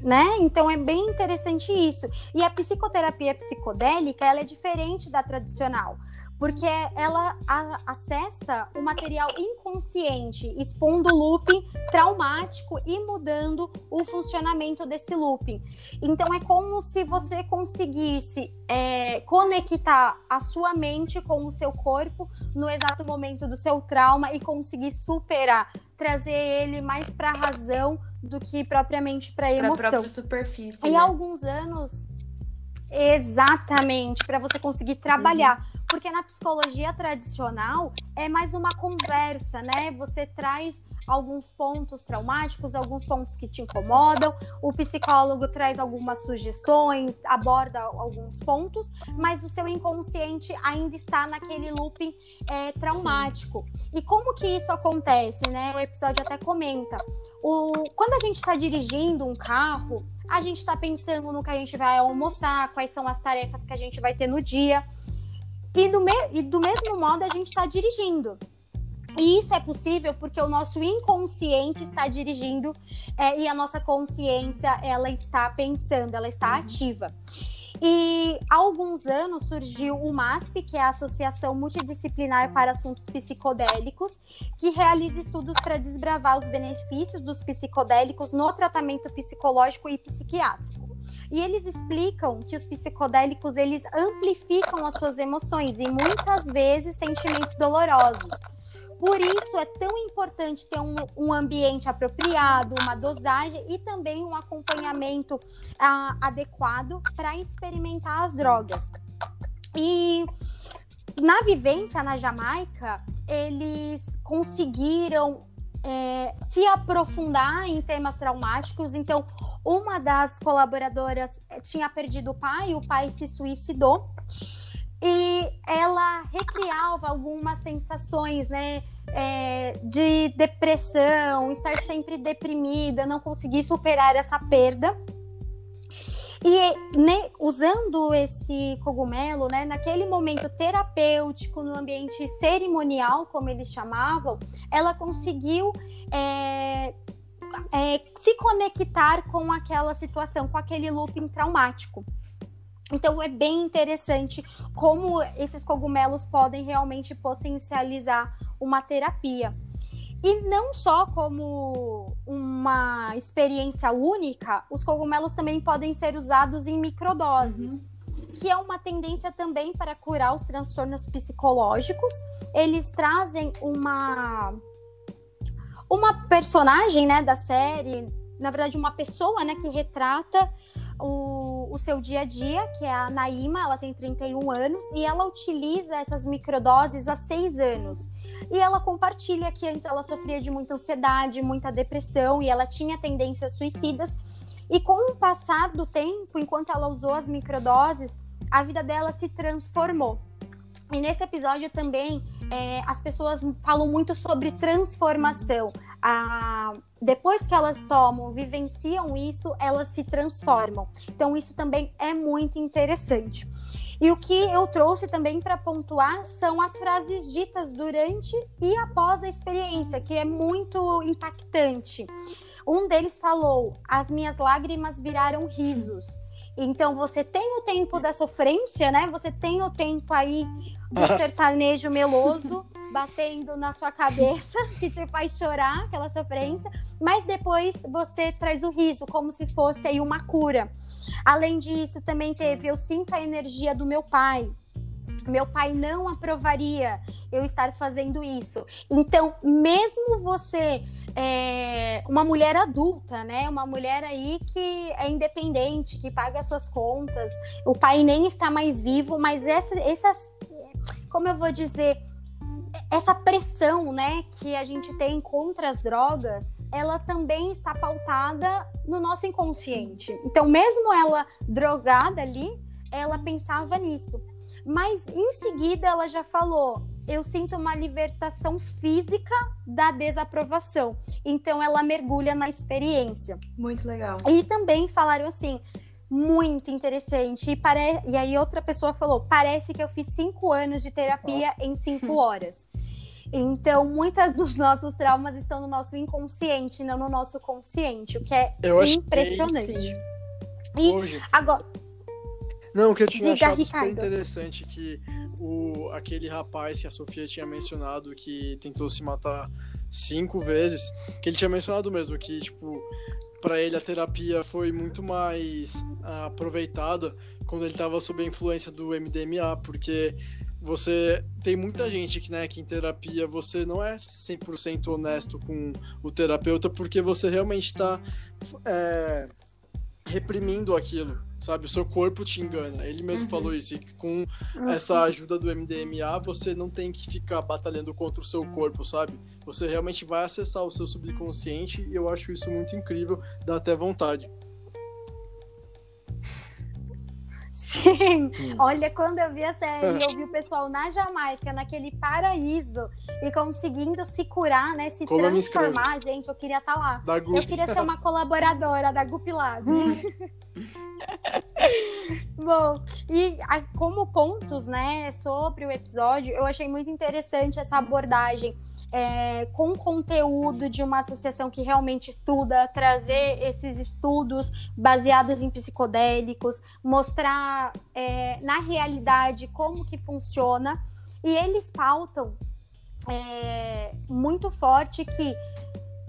né? Então é bem interessante isso. E a psicoterapia psicodélica, ela é diferente da tradicional porque ela acessa o material inconsciente, expondo o looping traumático e mudando o funcionamento desse looping. Então é como se você conseguisse é, conectar a sua mente com o seu corpo no exato momento do seu trauma e conseguir superar, trazer ele mais para a razão do que propriamente para a emoção. Pra superfície. Em né? alguns anos Exatamente, para você conseguir trabalhar. Uhum. Porque na psicologia tradicional é mais uma conversa, né? Você traz alguns pontos traumáticos, alguns pontos que te incomodam, o psicólogo traz algumas sugestões, aborda alguns pontos, mas o seu inconsciente ainda está naquele looping é, traumático. E como que isso acontece, né? O episódio até comenta. O, quando a gente está dirigindo um carro, a gente está pensando no que a gente vai almoçar, quais são as tarefas que a gente vai ter no dia. E do, me e do mesmo modo a gente está dirigindo. E isso é possível porque o nosso inconsciente está dirigindo é, e a nossa consciência ela está pensando, ela está uhum. ativa. E há alguns anos surgiu o MASP, que é a Associação Multidisciplinar para Assuntos Psicodélicos, que realiza estudos para desbravar os benefícios dos psicodélicos no tratamento psicológico e psiquiátrico. E eles explicam que os psicodélicos eles amplificam as suas emoções e muitas vezes sentimentos dolorosos. Por isso é tão importante ter um, um ambiente apropriado, uma dosagem e também um acompanhamento ah, adequado para experimentar as drogas. E na vivência na Jamaica, eles conseguiram é, se aprofundar em temas traumáticos. Então, uma das colaboradoras eh, tinha perdido o pai, o pai se suicidou. E ela recriava algumas sensações, né? É, de depressão, estar sempre deprimida, não conseguir superar essa perda. E né, usando esse cogumelo, né, naquele momento terapêutico, no ambiente cerimonial, como eles chamavam, ela conseguiu é, é, se conectar com aquela situação, com aquele looping traumático. Então é bem interessante como esses cogumelos podem realmente potencializar uma terapia. E não só como uma experiência única, os cogumelos também podem ser usados em microdoses. Uhum. Que é uma tendência também para curar os transtornos psicológicos. Eles trazem uma uma personagem, né, da série, na verdade uma pessoa, né, que retrata o, o seu dia a dia, que é a Naima, ela tem 31 anos e ela utiliza essas microdoses há seis anos. E ela compartilha que antes ela sofria de muita ansiedade, muita depressão e ela tinha tendências suicidas. E com o passar do tempo, enquanto ela usou as microdoses, a vida dela se transformou. E nesse episódio também é, as pessoas falam muito sobre transformação a, depois que elas tomam, vivenciam isso, elas se transformam. Então, isso também é muito interessante. E o que eu trouxe também para pontuar são as frases ditas durante e após a experiência, que é muito impactante. Um deles falou: As minhas lágrimas viraram risos. Então você tem o tempo da sofrência, né? Você tem o tempo aí do sertanejo meloso batendo na sua cabeça, que te faz chorar, aquela sofrência, mas depois você traz o riso, como se fosse aí uma cura. Além disso, também teve Eu Sinto a Energia do Meu Pai. Meu pai não aprovaria eu estar fazendo isso. Então, mesmo você é, uma mulher adulta, né? Uma mulher aí que é independente, que paga as suas contas. O pai nem está mais vivo, mas essa, essas, como eu vou dizer, essa pressão, né, que a gente tem contra as drogas, ela também está pautada no nosso inconsciente. Então, mesmo ela drogada ali, ela pensava nisso. Mas em seguida ela já falou: eu sinto uma libertação física da desaprovação. Então ela mergulha na experiência. Muito legal. E também falaram assim, muito interessante. E, pare... e aí outra pessoa falou: parece que eu fiz cinco anos de terapia em cinco horas. Então, muitas dos nossos traumas estão no nosso inconsciente, não no nosso consciente, o que é Eu achei- impressionante. Sim. E Hoje. agora, Não, o que eu tinha Diga, achado super Ricardo. interessante que o, aquele rapaz que a Sofia tinha mencionado que tentou se matar cinco vezes, que ele tinha mencionado mesmo que, tipo, pra ele a terapia foi muito mais ah, aproveitada quando ele tava sob a influência do MDMA, porque você tem muita gente que, né, que em terapia você não é 100% honesto com o terapeuta porque você realmente tá é, reprimindo aquilo, sabe? O seu corpo te engana. Ele mesmo falou isso. E com essa ajuda do MDMA, você não tem que ficar batalhando contra o seu corpo, sabe? Você realmente vai acessar o seu subconsciente e eu acho isso muito incrível, dá até vontade. Sim, Hum. olha, quando eu vi a série, eu vi o pessoal na Jamaica, naquele paraíso, e conseguindo se curar, né? Se Como transformar, gente, eu queria estar lá. Da Gu. Eu queria ser uma colaboradora da Gup Lab. Bom, e como pontos, né, sobre o episódio, eu achei muito interessante essa abordagem é, com conteúdo de uma associação que realmente estuda, trazer esses estudos baseados em psicodélicos, mostrar é, na realidade como que funciona. E eles pautam é, muito forte que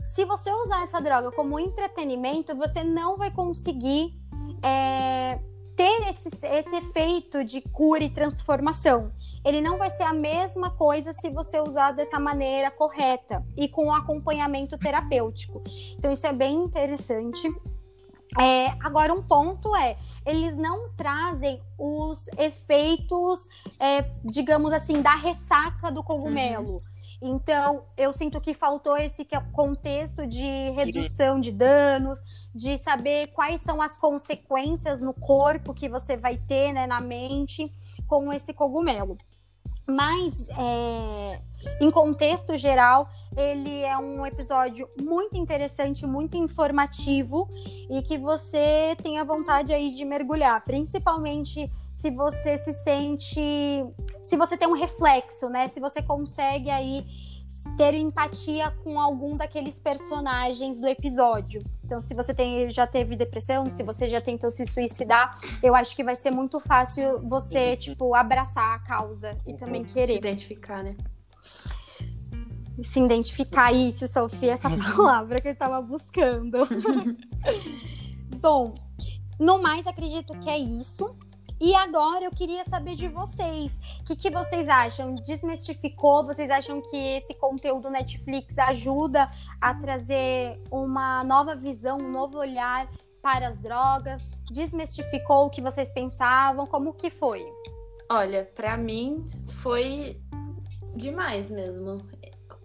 se você usar essa droga como entretenimento, você não vai conseguir é, ter esse, esse efeito de cura e transformação. Ele não vai ser a mesma coisa se você usar dessa maneira correta e com um acompanhamento terapêutico. Então, isso é bem interessante. É, agora, um ponto é: eles não trazem os efeitos, é, digamos assim, da ressaca do cogumelo. Então, eu sinto que faltou esse é contexto de redução de danos, de saber quais são as consequências no corpo que você vai ter, né, na mente, com esse cogumelo. Mas, é, em contexto geral, ele é um episódio muito interessante, muito informativo e que você tenha vontade aí de mergulhar, principalmente se você se sente, se você tem um reflexo, né? Se você consegue aí ter empatia com algum daqueles personagens do episódio. Então, se você tem, já teve depressão, se você já tentou se suicidar, eu acho que vai ser muito fácil você, tipo, abraçar a causa e também Se querer identificar, né? se identificar isso, Sofia, essa palavra que eu estava buscando. Bom, no mais, acredito que é isso. E agora eu queria saber de vocês. O que, que vocês acham? Desmistificou? Vocês acham que esse conteúdo Netflix ajuda a trazer uma nova visão, um novo olhar para as drogas? Desmistificou o que vocês pensavam? Como que foi? Olha, pra mim foi demais mesmo.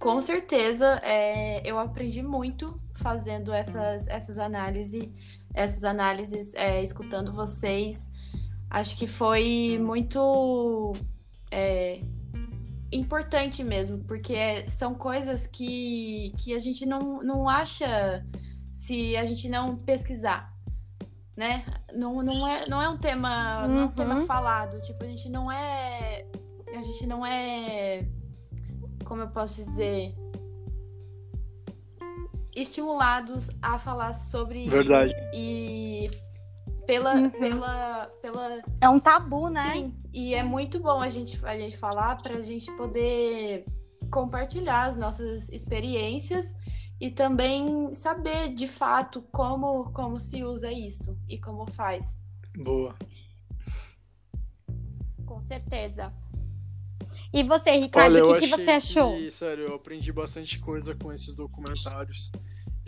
Com certeza, é, eu aprendi muito fazendo essas, essas análises, essas análises, é, escutando vocês. Acho que foi muito é, importante mesmo, porque são coisas que, que a gente não, não acha se a gente não pesquisar, né? Não, não, é, não é um tema, não é um tema Uhum. falado. Tipo, a gente não é. A gente não é. Como eu posso dizer? Estimulados a falar sobre isso. Verdade. E pela, Uhum. pela, pela É um tabu, né? Sim, e é muito bom a gente, a gente falar para a gente poder compartilhar as nossas experiências e também saber de fato como, como se usa isso e como faz. Boa. Com certeza. E você, Ricardo, o que, que você achou? que, sério, eu aprendi bastante coisa com esses documentários.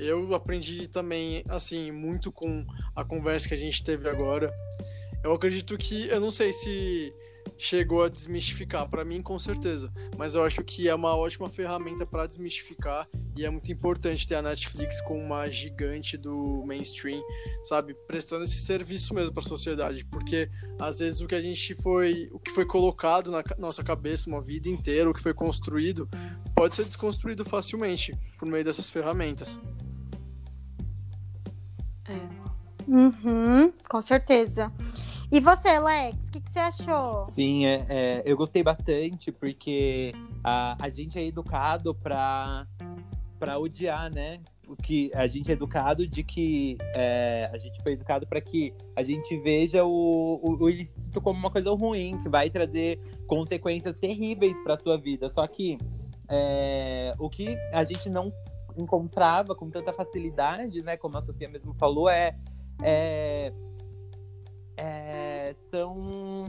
Eu aprendi também, assim, muito com a conversa que a gente teve agora. Eu acredito que, eu não sei se, chegou a desmistificar. Para mim, com certeza. Mas eu acho que é uma ótima ferramenta para desmistificar e é muito importante ter a Netflix como uma gigante do mainstream, sabe, prestando esse serviço mesmo para a sociedade, porque às vezes o que a gente foi, o que foi colocado na nossa cabeça uma vida inteira, o que foi construído, pode ser desconstruído facilmente por meio dessas ferramentas. É. Uhum, com certeza. E você, Lex, o que, que, você achou? Sim, é, é, eu gostei bastante, porque a, a gente é educado para para odiar, né? O que a gente é educado de que é, a gente foi educado para que a gente veja o, o, o, ilícito como uma coisa ruim, que vai trazer consequências terríveis para sua vida. Só que é, o que a gente não encontrava com tanta facilidade, né? Como a Sofia mesmo falou, é, é, é são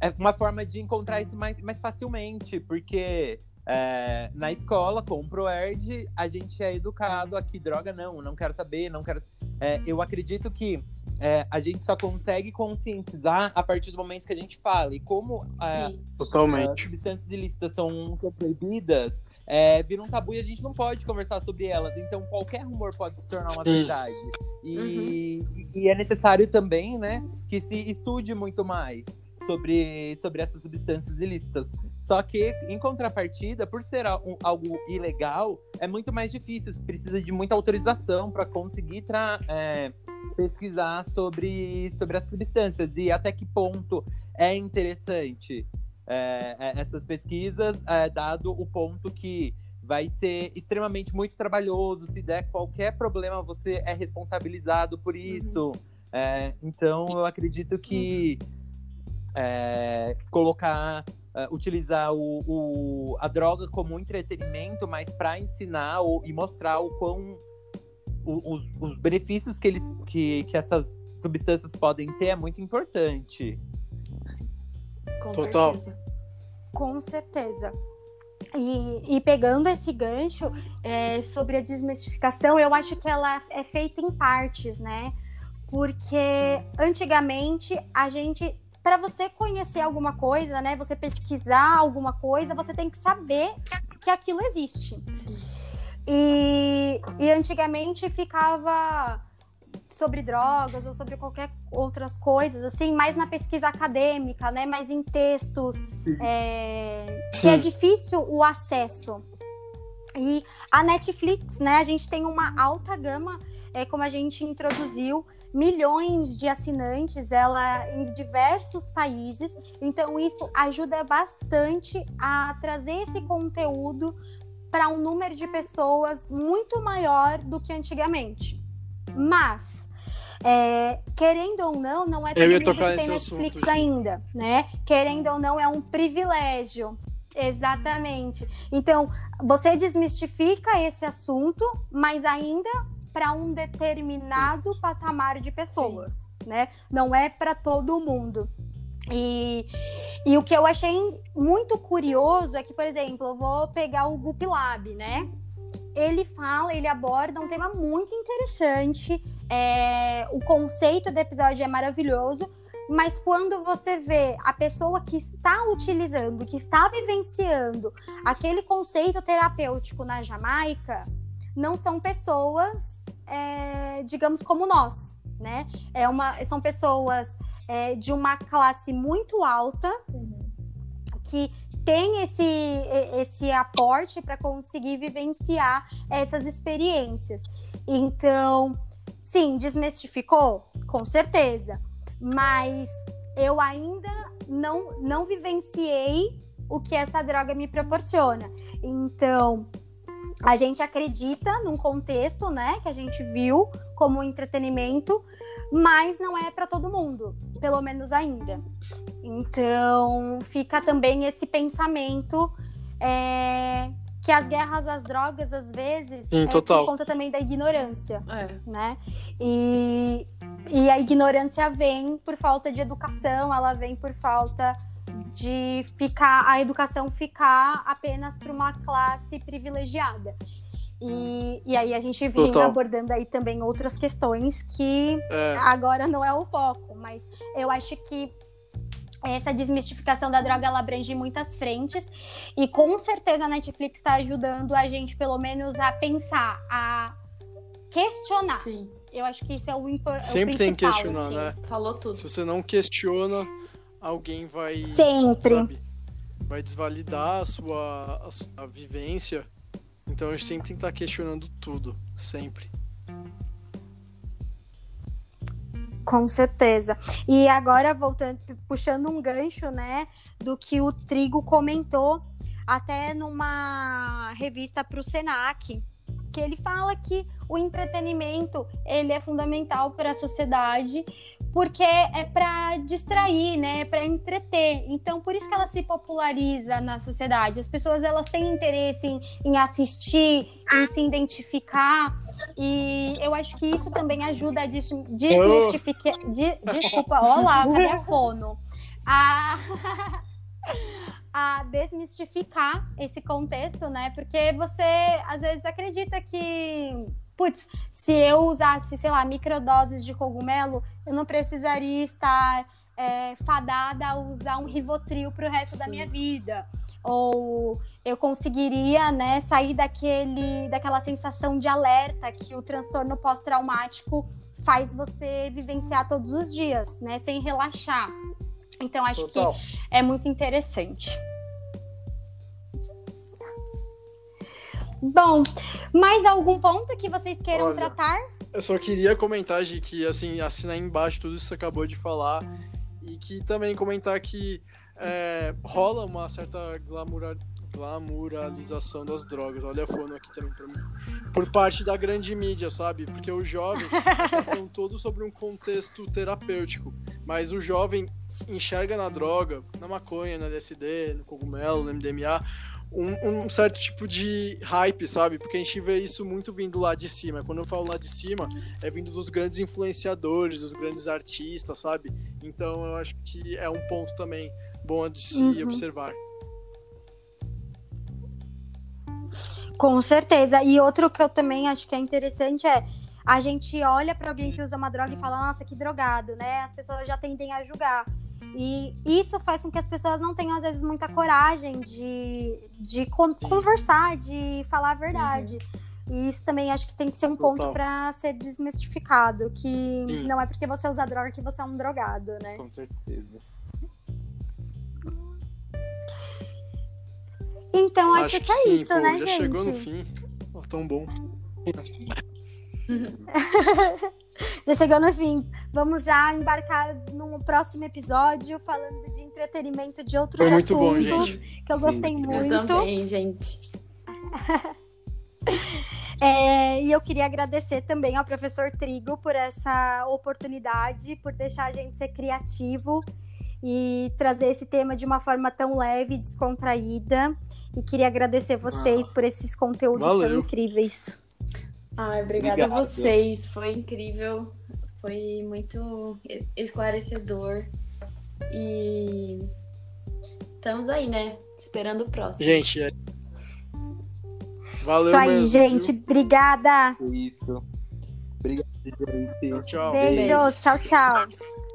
é uma forma de encontrar isso mais, mais facilmente, porque é, na escola, com o ProErd, a gente é educado aqui, droga não, não quero saber, não quero. É, eu acredito que é, a gente só consegue conscientizar a partir do momento que a gente fala. E como é, Totalmente. as substâncias ilícitas são proibidas, é, vira um tabu e a gente não pode conversar sobre elas. Então qualquer rumor pode se tornar uma verdade. E, uhum. e é necessário também, né, que se estude muito mais sobre, sobre essas substâncias ilícitas. Só que, em contrapartida, por ser algo ilegal, é muito mais difícil. Precisa de muita autorização para conseguir é, pesquisar sobre, sobre as substâncias e até que ponto é interessante é, é essas pesquisas, é, dado o ponto que vai ser extremamente muito trabalhoso. Se der qualquer problema, você é responsabilizado por uhum. isso. Uhum. então, eu acredito que uhum é, colocar, uh, utilizar o, o, a droga como entretenimento, mas para ensinar o, e mostrar o quão os, os, benefícios que, eles, que, que essas substâncias podem ter é muito importante. Com Total. certeza. Com certeza. E, e, pegando esse gancho é, sobre a desmistificação, eu acho que ela é feita em partes, né? Porque antigamente a gente para você conhecer alguma coisa, né? Você pesquisar alguma coisa, você tem que saber que aquilo existe. E, e antigamente ficava sobre drogas ou sobre qualquer outras coisas, assim, mais na pesquisa acadêmica, né? Mais em textos, é, que é difícil o acesso. E a Netflix, né? A gente tem uma alta gama, é, como a gente introduziu, milhões de assinantes, ela em diversos países. Então isso ajuda bastante a trazer esse conteúdo para um número de pessoas muito maior do que antigamente. Mas é, querendo ou não, não é todo mundo que tem Netflix assunto, ainda, né? Querendo ou não, é um privilégio. Exatamente. Então, você desmistifica esse assunto, mas ainda para um determinado patamar de pessoas, Sim. né? Não é para todo mundo. E, e o que eu achei muito curioso é que, por exemplo, eu vou pegar o Goop Lab, né? Ele fala, ele aborda um tema muito interessante. É, o conceito do episódio é maravilhoso, mas quando você vê a pessoa que está utilizando, que está vivenciando aquele conceito terapêutico na Jamaica, não são pessoas, é, digamos, como nós, né? É uma, são pessoas é, de uma classe muito alta que tem esse, esse aporte para conseguir vivenciar essas experiências. Então, sim, desmistificou? Com certeza. Mas eu ainda não, não vivenciei o que essa droga me proporciona. Então, a gente acredita num contexto, né, que a gente viu como entretenimento, mas não é para todo mundo, pelo menos ainda. Então, fica também esse pensamento é, que as guerras às drogas, às vezes, Sim, é total. por conta também da ignorância, é. né? E, e a ignorância vem por falta de educação, ela vem por falta de ficar a educação ficar apenas para uma classe privilegiada. E, e aí a gente vem Total. abordando aí também outras questões que é. agora não é o foco, mas eu acho que essa desmistificação da droga ela abrange muitas frentes e com certeza a Netflix está ajudando a gente pelo menos a pensar, a questionar. Sim, Eu acho que isso é o, impor- é o Sempre tem que questionar, assim. né? falou tudo. Se você não questiona, alguém vai. Sempre. sabe, vai desvalidar a sua, a sua vivência. Então a gente sempre tem que estar questionando tudo. Sempre. Com certeza. E agora voltando, puxando um gancho, né, do que o Trigo comentou até numa revista para o Senac, que ele fala que o entretenimento ele é fundamental para a sociedade porque é para distrair, né, é para entreter. Então por isso que ela se populariza na sociedade. As pessoas elas têm interesse em, em assistir, em se identificar e eu acho que isso também ajuda a des- desmistificar. de- desculpa, olá, cadê a fono? A, a desmistificar esse contexto, né? Porque você às vezes acredita que, putz, se eu usasse, sei lá, microdoses de cogumelo, eu não precisaria estar é, fadada a usar um Rivotril pro resto da minha vida. Ou eu conseguiria, né, sair daquele, daquela sensação de alerta que o transtorno pós-traumático faz você vivenciar todos os dias, né, sem relaxar. Então acho Total. que é muito interessante. Bom, mais algum ponto que vocês queiram Olha, tratar? Eu só queria comentar, Gi, que assim, assinar embaixo tudo isso que você acabou de falar. E que também comentar que é, rola uma certa glamoura, glamouralização das drogas. Olha a fono aqui também pra mim. Por parte da grande mídia, sabe? Porque o jovem, a tá todo sobre um contexto terapêutico. Mas o jovem enxerga na droga, na maconha, na LSD, no cogumelo, no MDMA, um, um certo tipo de hype, sabe? Porque a gente vê isso muito vindo lá de cima. Quando eu falo lá de cima, é vindo dos grandes influenciadores, dos grandes artistas, sabe? Então eu acho que é um ponto também bom de se Uhum. observar. Com certeza. E outro que eu também acho que é interessante é a gente olha para alguém que usa uma droga e fala, nossa, que drogado, né? As pessoas já tendem a julgar. E isso faz com que as pessoas não tenham, às vezes, muita coragem de, de con- conversar, de falar a verdade. E isso também acho que tem que ser um ponto Total. para ser desmistificado. Que Sim. não é porque você usa droga que você é um drogado, né? Com certeza. Então acho, que, é sim, isso, pô, né, já gente? chegou no fim. Ó, tão bom. Já chegou no fim. Vamos já embarcar num próximo episódio falando de entretenimento de outros Foi muito bom, assuntos gente. que eu Sim. gostei Eu Eu muito. também, gente. É, e eu queria agradecer também ao professor Trigo por essa oportunidade, por deixar a gente ser criativo e trazer esse tema de uma forma tão leve e descontraída. E queria agradecer vocês por esses conteúdos tão Valeu. incríveis. Ai, obrigada a Obrigado. vocês. Foi incrível. Foi muito esclarecedor. E estamos aí, né? Esperando o próximo. Gente, é... valeu Isso aí, mesmo, gente. Obrigada. Isso. Obrigado, gente. viu? Tchau, tchau. Beijos. Tchau, tchau.